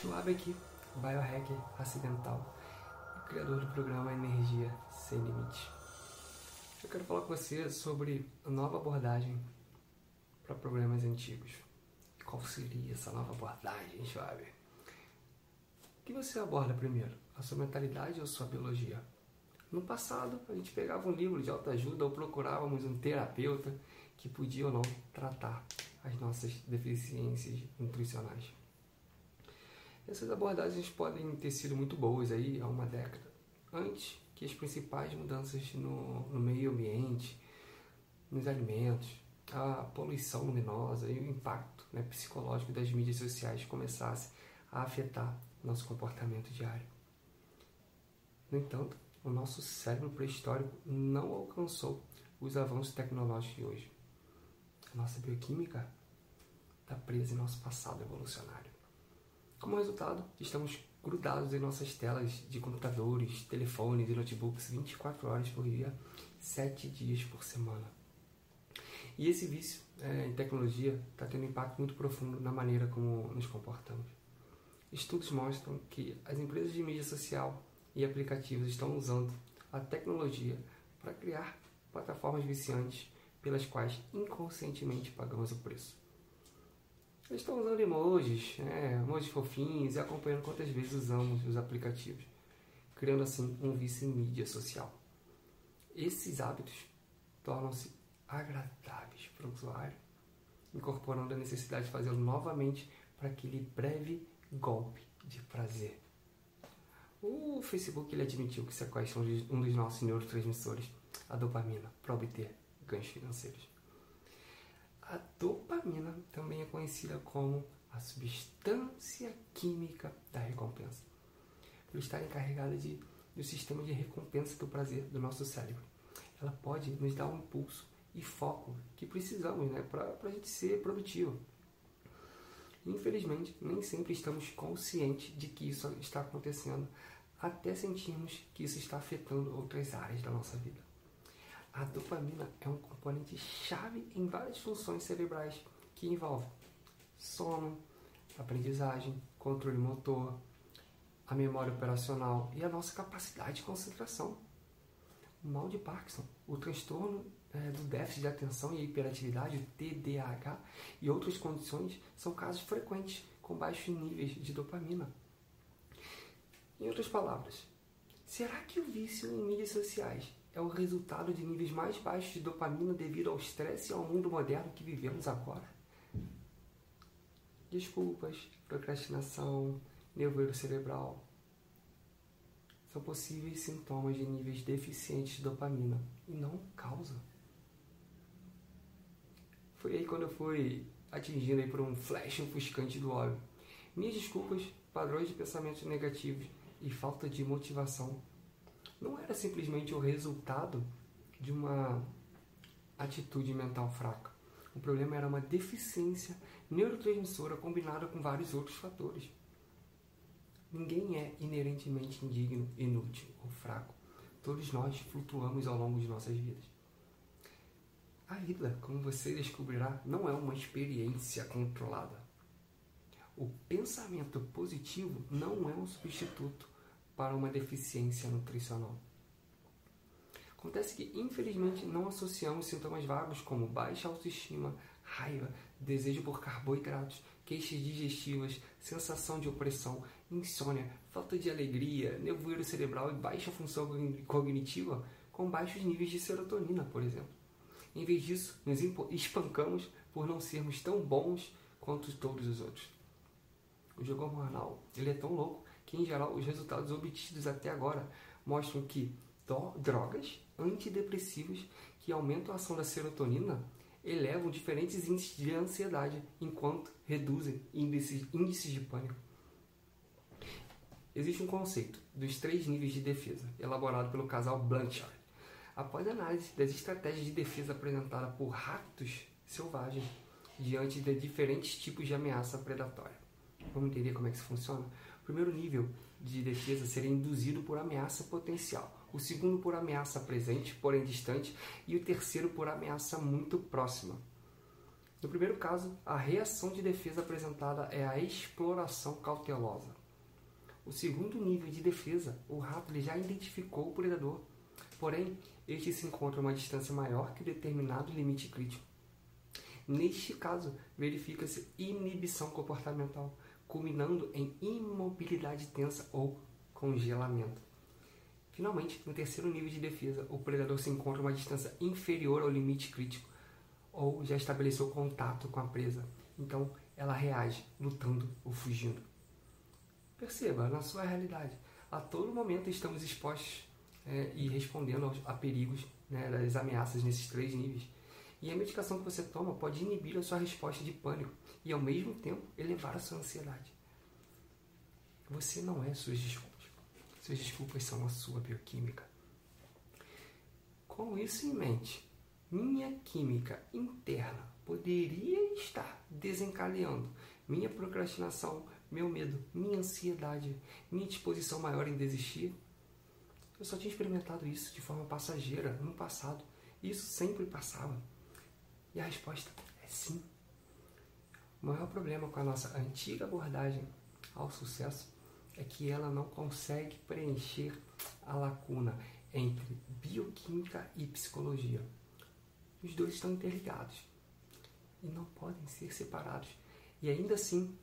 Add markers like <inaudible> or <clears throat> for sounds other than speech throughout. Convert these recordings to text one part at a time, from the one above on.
Schwab aqui, biohacker acidental criador do programa Energia Sem Limite. Eu quero falar com você sobre a nova abordagem para problemas antigos. Qual seria essa nova abordagem, Schwab? O que você aborda primeiro? A sua mentalidade ou a sua biologia? No passado, a gente pegava um livro de autoajuda ou procurávamos um terapeuta que podia ou não tratar as nossas deficiências nutricionais. Essas abordagens podem ter sido muito boas aí há uma década, antes que as principais mudanças no, no meio ambiente, nos alimentos, a poluição luminosa e o impacto né, psicológico das mídias sociais começassem a afetar nosso comportamento diário. No entanto, o nosso cérebro pré-histórico não alcançou os avanços tecnológicos de hoje. A nossa bioquímica está presa em nosso passado evolucionário. Como resultado, estamos grudados em nossas telas de computadores, telefones e notebooks 24 horas por dia, 7 dias por semana. E esse vício é, em tecnologia está tendo um impacto muito profundo na maneira como nos comportamos. Estudos mostram que as empresas de mídia social e aplicativos estão usando a tecnologia para criar plataformas viciantes pelas quais inconscientemente pagamos o preço. Eles estão usando emojis, né, emojis fofinhos e acompanhando quantas vezes usamos os aplicativos, criando assim um vício em mídia social. Esses hábitos tornam-se agradáveis para o usuário, incorporando a necessidade de fazê-lo novamente para aquele breve golpe de prazer. O Facebook ele admitiu que sequestra um dos nossos neurotransmissores, a dopamina, para obter ganhos financeiros. A dopamina também é conhecida como a substância química da recompensa, por estar encarregada de, do sistema de recompensa do prazer do nosso cérebro. Ela pode nos dar um impulso e foco que precisamos né, para a gente ser produtivo. Infelizmente, nem sempre estamos conscientes de que isso está acontecendo, até sentirmos que isso está afetando outras áreas da nossa vida. A dopamina é um componente chave em várias funções cerebrais que envolvem sono, aprendizagem, controle motor, a memória operacional e a nossa capacidade de concentração. O mal de Parkinson, o transtorno é, do déficit de atenção e hiperatividade, o TDAH, e outras condições são casos frequentes com baixos níveis de dopamina. Em outras palavras, será que o vício em mídias sociais é o resultado de níveis mais baixos de dopamina devido ao estresse e ao mundo moderno que vivemos agora. Desculpas, procrastinação, nevoeiro cerebral são possíveis sintomas de níveis deficientes de dopamina e não causa. Foi aí quando eu fui atingido aí por um flash ofuscante do óbvio. Minhas desculpas, padrões de pensamentos negativos e falta de motivação não era simplesmente o resultado de uma atitude mental fraca. O problema era uma deficiência neurotransmissora combinada com vários outros fatores. Ninguém é inerentemente indigno, inútil ou fraco. Todos nós flutuamos ao longo de nossas vidas. A vida, como você descobrirá, não é uma experiência controlada. O pensamento positivo não é um substituto para uma deficiência nutricional. Acontece que, infelizmente, não associamos sintomas vagos como baixa autoestima, raiva, desejo por carboidratos, queixas digestivas, sensação de opressão, insônia, falta de alegria, nevoeiro cerebral e baixa função cognitiva com baixos níveis de serotonina, por exemplo. Em vez disso, nos espancamos por não sermos tão bons quanto todos os outros. O jogo hormonal ele é tão louco que, em geral, os resultados obtidos até agora mostram que drogas antidepressivos que aumentam a ação da serotonina elevam diferentes índices de ansiedade, enquanto reduzem índices, de pânico. Existe um conceito dos três níveis de defesa, elaborado pelo casal Blanchard. Após análise das estratégias de defesa apresentadas por ratos selvagens diante de diferentes tipos de ameaça predatória. Vamos entender como é que isso funciona? Primeiro nível de defesa seria induzido por ameaça potencial, o segundo por ameaça presente, porém distante, e o terceiro por ameaça muito próxima. No primeiro caso, a reação de defesa apresentada é a exploração cautelosa. O segundo nível de defesa, o rato já identificou o predador, porém, este se encontra a uma distância maior que determinado limite crítico. Neste caso, verifica-se inibição comportamental, culminando em imobilidade tensa ou congelamento. Finalmente, no terceiro nível de defesa, o predador se encontra a uma distância inferior ao limite crítico ou já estabeleceu contato com a presa. Então, ela reage, lutando ou fugindo. Perceba, na sua realidade, a todo momento estamos expostos é, e respondendo a perigos né, das ameaças nesses três níveis. E a medicação que você toma pode inibir a sua resposta de pânico e, ao mesmo tempo, elevar a sua ansiedade. Você não é suas desculpas. Suas desculpas são a sua bioquímica. Com isso em mente, minha química interna poderia estar desencadeando minha procrastinação, meu medo, minha ansiedade, minha disposição maior em desistir? Eu só tinha experimentado isso de forma passageira no passado. Isso sempre passava. E a resposta é sim. O maior problema com a nossa antiga abordagem ao sucesso é que ela não consegue preencher a lacuna entre bioquímica e psicologia. Os dois estão interligados e não podem ser separados. E ainda assim,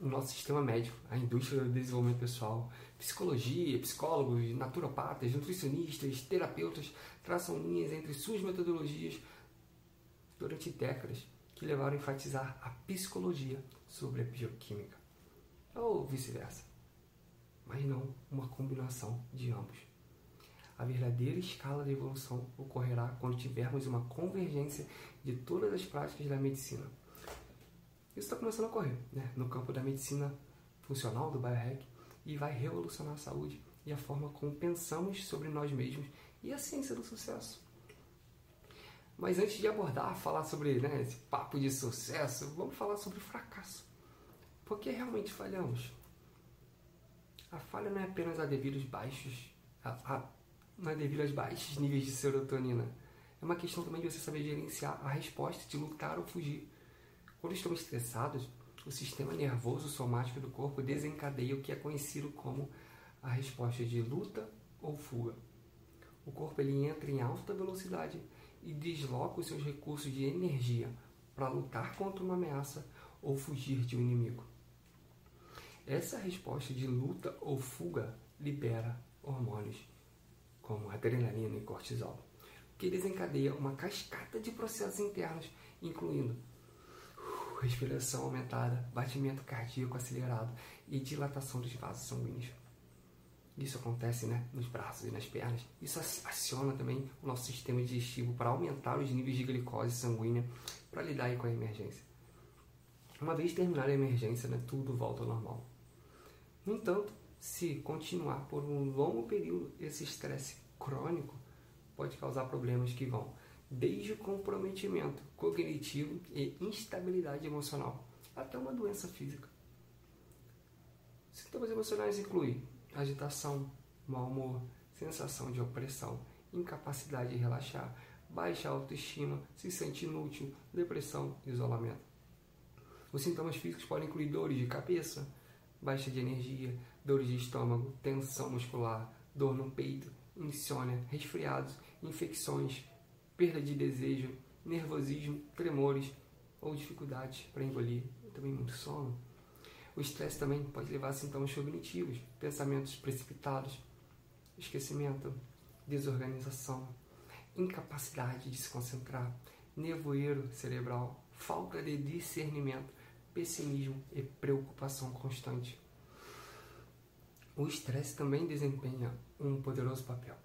o nosso sistema médico, a indústria do desenvolvimento pessoal, psicologia, psicólogos, naturopatas, nutricionistas, terapeutas traçam linhas entre suas metodologias durante décadas que levaram a enfatizar a psicologia sobre a bioquímica, ou vice-versa, mas não uma combinação de ambos. A verdadeira escala da evolução ocorrerá quando tivermos uma convergência de todas as práticas da medicina. Isso está começando a ocorrer né? no campo da medicina funcional, do biohack, e vai revolucionar a saúde e a forma como pensamos sobre nós mesmos e a ciência do sucesso. Mas antes de abordar, falar sobre né, esse papo de sucesso, vamos falar sobre fracasso. Por que realmente falhamos? A falha não é apenas a devido aos baixos, a, a não é devido aos baixos níveis de serotonina. É uma questão também de você saber gerenciar a resposta de lutar ou fugir. Quando estamos estressados, o sistema nervoso somático do corpo desencadeia o que é conhecido como a resposta de luta ou fuga. O corpo ele entra em alta velocidade e desloca os seus recursos de energia para lutar contra uma ameaça ou fugir de um inimigo. Essa resposta de luta ou fuga libera hormônios como adrenalina e cortisol, que desencadeia uma cascata de processos internos, incluindo respiração aumentada, batimento cardíaco acelerado e dilatação dos vasos sanguíneos. Isso acontece né, nos braços e nas pernas. Isso aciona também o nosso sistema digestivo para aumentar os níveis de glicose sanguínea para lidar com a emergência. Uma vez terminada a emergência, né, tudo volta ao normal. No entanto, se continuar por um longo período, esse estresse crônico pode causar problemas que vão desde o comprometimento cognitivo e instabilidade emocional até uma doença física. Sintomas emocionais incluem agitação, mau humor, sensação de opressão, incapacidade de relaxar, baixa autoestima, se sente inútil, depressão, isolamento. Os sintomas físicos podem incluir dores de cabeça, baixa de energia, dores de estômago, tensão muscular, dor no peito, insônia, resfriados, infecções, perda de desejo, nervosismo, tremores ou dificuldades para engolir, também muito sono. O estresse também pode levar a sintomas cognitivos, pensamentos precipitados, esquecimento, desorganização, incapacidade de se concentrar, nevoeiro cerebral, falta de discernimento, pessimismo e preocupação constante. O estresse também desempenha um poderoso papel.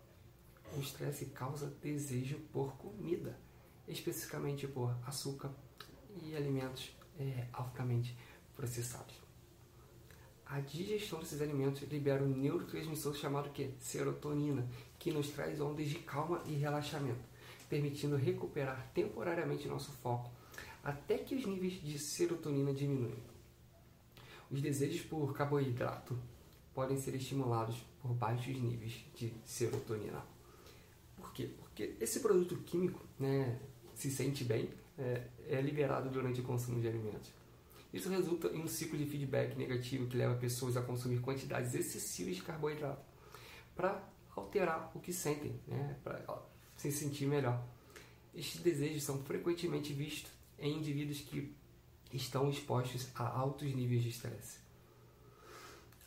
O estresse causa desejo por comida, especificamente por açúcar e alimentos é, altamente processados. A digestão desses alimentos libera um neurotransmissor chamado que? Serotonina, que nos traz ondas de calma e relaxamento, permitindo recuperar temporariamente nosso foco até que os níveis de serotonina diminuem. Os desejos por carboidrato podem ser estimulados por baixos níveis de serotonina. Por quê? Porque esse produto químico né, se sente bem, é, é liberado durante o consumo de alimentos. Isso resulta em um ciclo de feedback negativo que leva pessoas a consumir quantidades excessivas de carboidrato para alterar o que sentem, né? para se sentir melhor. Estes desejos são frequentemente vistos em indivíduos que estão expostos a altos níveis de estresse.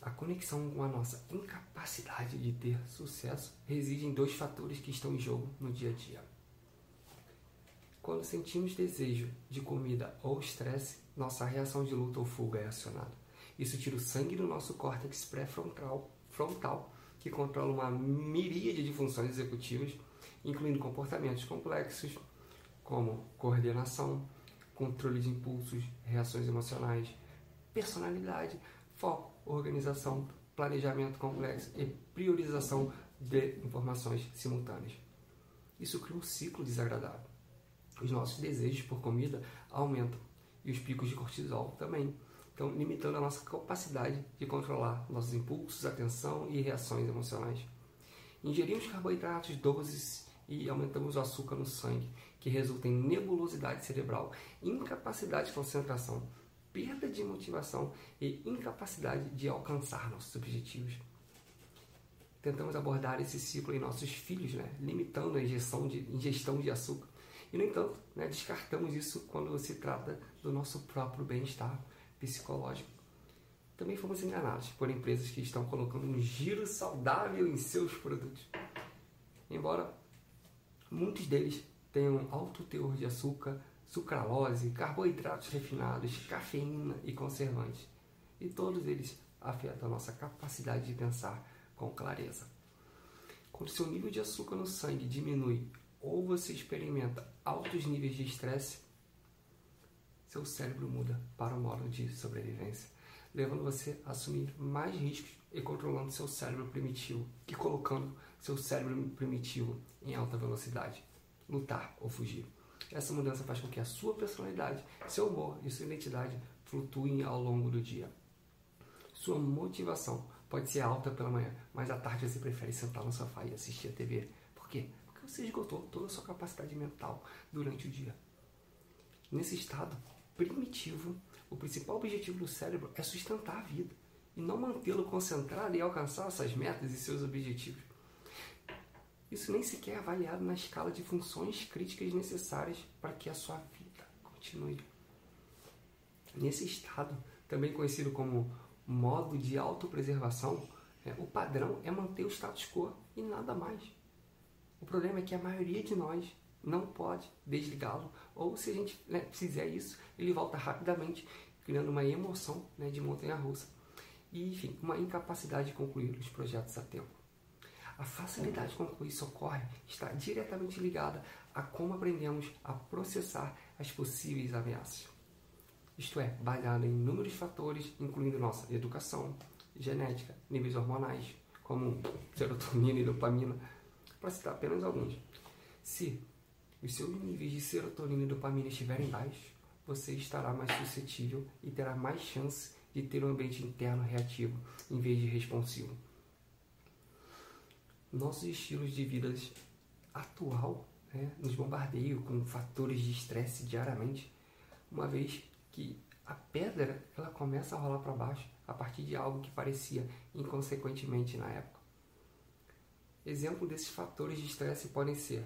A conexão com a nossa incapacidade de ter sucesso reside em dois fatores que estão em jogo no dia a dia. Quando sentimos desejo de comida ou estresse, nossa reação de luta ou fuga é acionada. Isso tira o sangue do nosso córtex pré-frontal, frontal, que controla uma miríade de funções executivas, incluindo comportamentos complexos como coordenação, controle de impulsos, reações emocionais, personalidade, foco, organização, planejamento complexo e priorização de informações simultâneas. Isso cria um ciclo desagradável. Os nossos desejos por comida aumentam e os picos de cortisol também. Então, limitando a nossa capacidade de controlar nossos impulsos, atenção e reações emocionais. Ingerimos carboidratos doces e aumentamos o açúcar no sangue, que resulta em nebulosidade cerebral, incapacidade de concentração, perda de motivação e incapacidade de alcançar nossos objetivos. Tentamos abordar esse ciclo em nossos filhos, né? limitando a ingestão de, ingestão de açúcar. E, no entanto, né, descartamos isso quando se trata do nosso próprio bem-estar psicológico. Também fomos enganados por empresas que estão colocando um giro saudável em seus produtos. Embora muitos deles tenham alto teor de açúcar, sucralose, carboidratos refinados, cafeína e conservantes. E todos eles afetam a nossa capacidade de pensar com clareza. Quando seu nível de açúcar no sangue diminui ou você experimenta altos níveis de estresse, seu cérebro muda para o modo de sobrevivência, levando você a assumir mais riscos e controlando seu cérebro primitivo e colocando seu cérebro primitivo em alta velocidade, lutar ou fugir. Essa mudança faz com que a sua personalidade, seu humor e sua identidade flutuem ao longo do dia. Sua motivação pode ser alta pela manhã, mas à tarde você prefere sentar no sofá e assistir a TV. Por quê? Você esgotou toda a sua capacidade mental durante o dia. Nesse estado, primitivo, o principal objetivo do cérebro é sustentar a vida e não mantê-lo concentrado em alcançar suas metas e seus objetivos. Isso nem sequer é avaliado na escala de funções críticas necessárias para que a sua vida continue. Nesse estado, também conhecido como modo de autopreservação, é, o padrão é manter o status quo e nada mais. O problema é que a maioria de nós não pode desligá-lo, ou se a gente né, fizer isso, ele volta rapidamente, criando uma emoção né, de montanha-russa e, enfim, uma incapacidade de concluir os projetos a tempo. A facilidade com que isso ocorre está diretamente ligada a como aprendemos a processar as possíveis ameaças. Isto é, baseado em inúmeros fatores, incluindo nossa educação, genética, níveis hormonais, como serotonina e dopamina, para citar apenas alguns. Se os seus níveis de serotonina e dopamina estiverem baixos, você estará mais suscetível e terá mais chance de ter um ambiente interno reativo em vez de responsivo. Nossos estilos de vida atual né, nos bombardeiam com fatores de estresse diariamente, uma vez que a pedra ela começa a rolar para baixo a partir de algo que parecia inconsequentemente na época. Exemplo desses fatores de estresse podem ser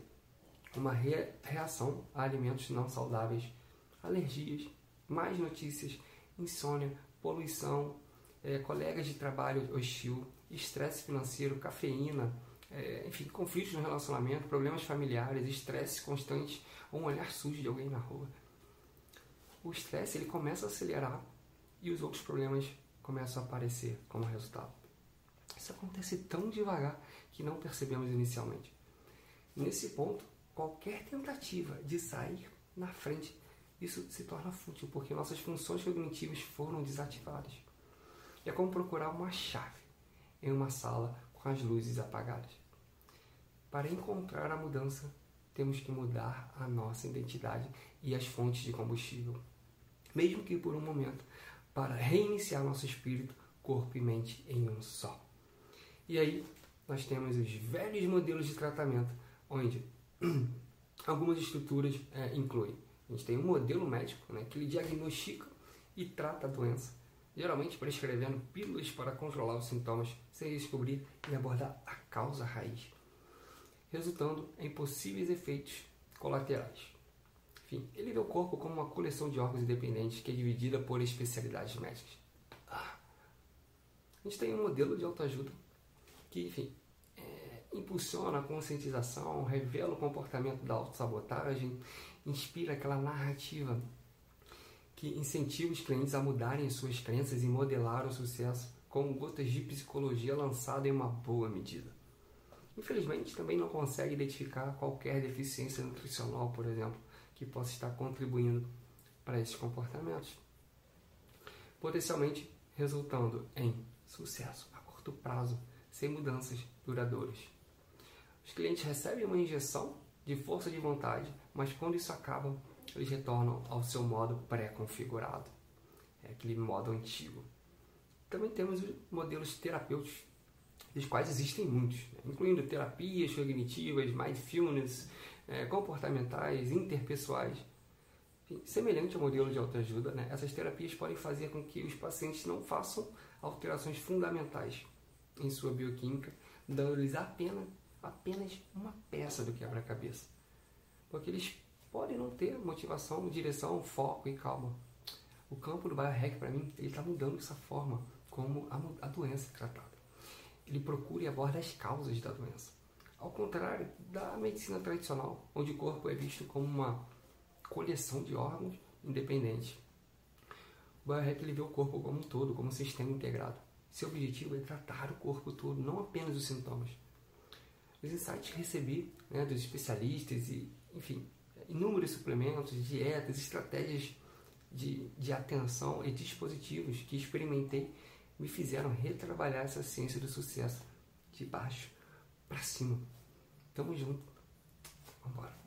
uma reação a alimentos não saudáveis, alergias, mais notícias, insônia, poluição, é, colegas de trabalho hostil, estresse financeiro, cafeína, é, enfim, conflitos no relacionamento, problemas familiares, estresse constante ou um olhar sujo de alguém na rua. O estresse ele começa a acelerar e os outros problemas começam a aparecer como resultado. Isso acontece tão devagar que não percebemos inicialmente. Nesse ponto, qualquer tentativa de sair na frente, isso se torna fútil, porque nossas funções cognitivas foram desativadas. É como procurar uma chave em uma sala com as luzes apagadas. Para encontrar a mudança, temos que mudar a nossa identidade e as fontes de combustível, mesmo que por um momento, para reiniciar nosso espírito, corpo e mente em um só. E aí, nós temos os velhos modelos de tratamento, onde <clears throat> Algumas estruturas é, incluem A gente tem um modelo médico né, que ele diagnostica e trata a doença, geralmente prescrevendo pílulas para controlar os sintomas sem descobrir e abordar a causa raiz, resultando em possíveis efeitos colaterais. Enfim, ele vê o corpo como uma coleção de órgãos independentes que é dividida por especialidades médicas. Ah. A gente tem um modelo de autoajuda que, enfim, é, impulsiona a conscientização, revela o comportamento da autossabotagem, inspira aquela narrativa que incentiva os clientes a mudarem suas crenças e modelar o sucesso com gotas de psicologia lançada em uma boa medida. Infelizmente, também não consegue identificar qualquer deficiência nutricional, por exemplo, que possa estar contribuindo para esses comportamentos, potencialmente resultando em sucesso a curto prazo, sem mudanças duradouras. Os clientes recebem uma injeção de força de vontade, mas quando isso acaba, eles retornam ao seu modo pré-configurado, é aquele modo antigo. Também temos os modelos terapêuticos, dos quais existem muitos, né? incluindo terapias cognitivas, mindfulness, é, comportamentais, interpessoais. Enfim, semelhante ao modelo de autoajuda, né? essas terapias podem fazer com que os pacientes não façam alterações fundamentais em sua bioquímica, dando-lhes apenas apenas uma peça do quebra-cabeça. Porque eles podem não ter motivação, direção, foco e calma. O campo do biohack, para mim, ele está mudando dessa forma como a, a doença é tratada. Ele procura e aborda as causas da doença. Ao contrário da medicina tradicional, onde o corpo é visto como uma coleção de órgãos independentes. O biohack ele vê o corpo como um todo, como um sistema integrado. Seu objetivo é tratar o corpo todo, não apenas os sintomas os insights que recebi né, dos especialistas e, enfim, inúmeros suplementos, dietas, estratégias de, de atenção e dispositivos que experimentei me fizeram retrabalhar essa ciência do sucesso de baixo para cima. Tamo junto. Vambora.